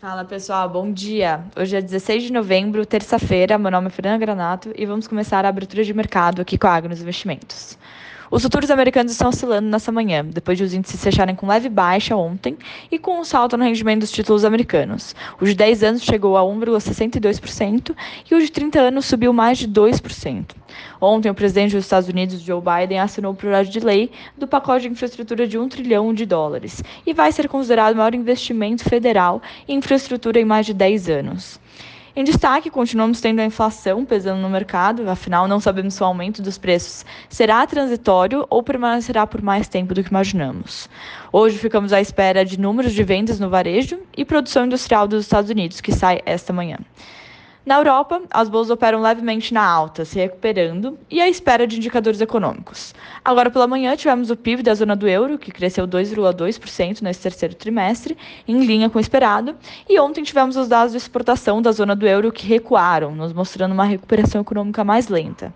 Fala pessoal, bom dia. Hoje é 16 de novembro, terça-feira. Meu nome é Fernanda Granato e vamos começar a abertura de mercado aqui com a Agros Investimentos. Os futuros americanos estão oscilando nessa manhã, depois de os índices fecharem com leve baixa ontem e com um salto no rendimento dos títulos americanos. O de 10 anos chegou a 1,62% e o de 30 anos subiu mais de 2%. Ontem, o presidente dos Estados Unidos, Joe Biden, assinou o projeto de lei do pacote de infraestrutura de 1 trilhão de dólares e vai ser considerado o maior investimento federal em infraestrutura em mais de 10 anos. Em destaque, continuamos tendo a inflação pesando no mercado, afinal, não sabemos se o aumento dos preços será transitório ou permanecerá por mais tempo do que imaginamos. Hoje ficamos à espera de números de vendas no varejo e produção industrial dos Estados Unidos, que sai esta manhã. Na Europa, as bolsas operam levemente na alta, se recuperando, e à espera de indicadores econômicos. Agora pela manhã tivemos o PIB da zona do euro, que cresceu 2,2% nesse terceiro trimestre, em linha com o esperado, e ontem tivemos os dados de exportação da zona do euro que recuaram, nos mostrando uma recuperação econômica mais lenta.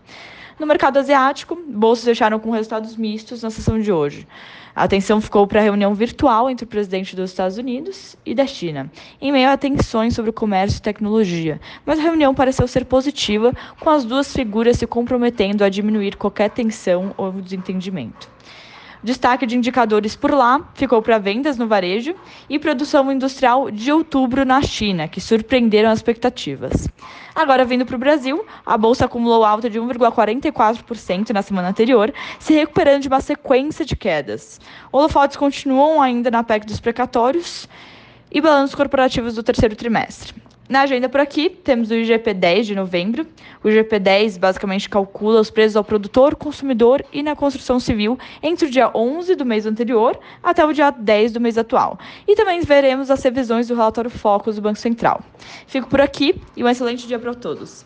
No mercado asiático, bolsas fecharam com resultados mistos na sessão de hoje. A atenção ficou para a reunião virtual entre o presidente dos Estados Unidos e da China, em meio a tensões sobre o comércio e tecnologia. Mas a reunião pareceu ser positiva, com as duas figuras se comprometendo a diminuir qualquer tensão ou desentendimento. Destaque de indicadores por lá ficou para vendas no varejo e produção industrial de outubro na China, que surpreenderam as expectativas. Agora, vindo para o Brasil, a bolsa acumulou alta de 1,44% na semana anterior, se recuperando de uma sequência de quedas. Holofotes continuam ainda na PEC dos precatórios e balanços corporativos do terceiro trimestre. Na agenda por aqui, temos o IGP-10 de novembro. O IGP-10 basicamente calcula os preços ao produtor, consumidor e na construção civil entre o dia 11 do mês anterior até o dia 10 do mês atual. E também veremos as revisões do relatório Focus do Banco Central. Fico por aqui e um excelente dia para todos.